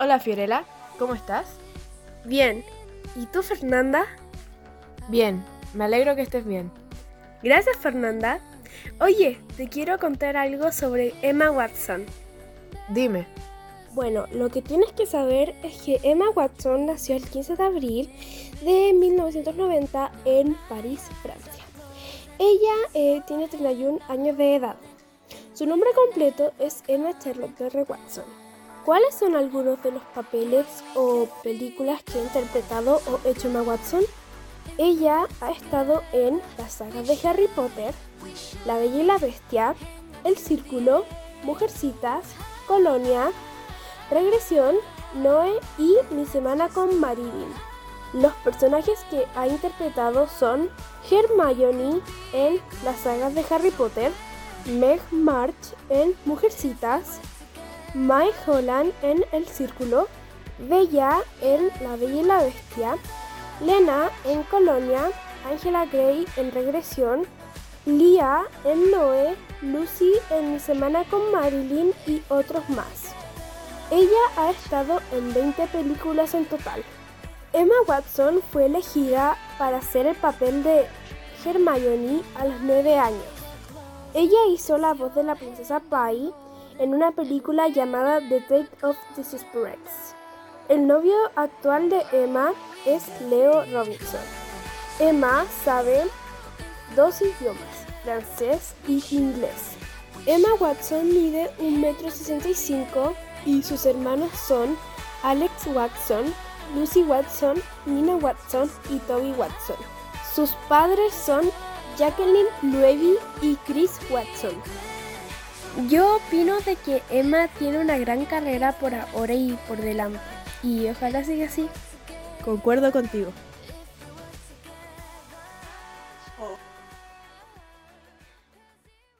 Hola Fiorella, ¿cómo estás? Bien. ¿Y tú, Fernanda? Bien, me alegro que estés bien. Gracias, Fernanda. Oye, te quiero contar algo sobre Emma Watson. Dime. Bueno, lo que tienes que saber es que Emma Watson nació el 15 de abril de 1990 en París, Francia. Ella eh, tiene 31 años de edad. Su nombre completo es Emma Charlotte Perry Watson. ¿Cuáles son algunos de los papeles o películas que ha interpretado o hecho Emma Watson? Ella ha estado en las sagas de Harry Potter, La Bella y la Bestia, El Círculo, Mujercitas, Colonia, Regresión, Noé y Mi Semana con Marilyn. Los personajes que ha interpretado son Hermione en las sagas de Harry Potter, Meg March en Mujercitas, Mike Holland en El Círculo, Bella en La Bella y la Bestia, Lena en Colonia, Angela Gray en Regresión, Lia en Noé, Lucy en Mi Semana con Marilyn y otros más. Ella ha estado en 20 películas en total. Emma Watson fue elegida para hacer el papel de Hermione a los 9 años. Ella hizo la voz de la princesa Pai en una película llamada The Date of Desesperates. El novio actual de Emma es Leo Robinson. Emma sabe dos idiomas, francés y inglés. Emma Watson mide 1,65 m y sus hermanos son Alex Watson, Lucy Watson, Nina Watson y Toby Watson. Sus padres son Jacqueline Levy y Chris Watson. Yo opino de que Emma tiene una gran carrera por ahora y por delante, y ojalá siga así. Concuerdo contigo. Oh.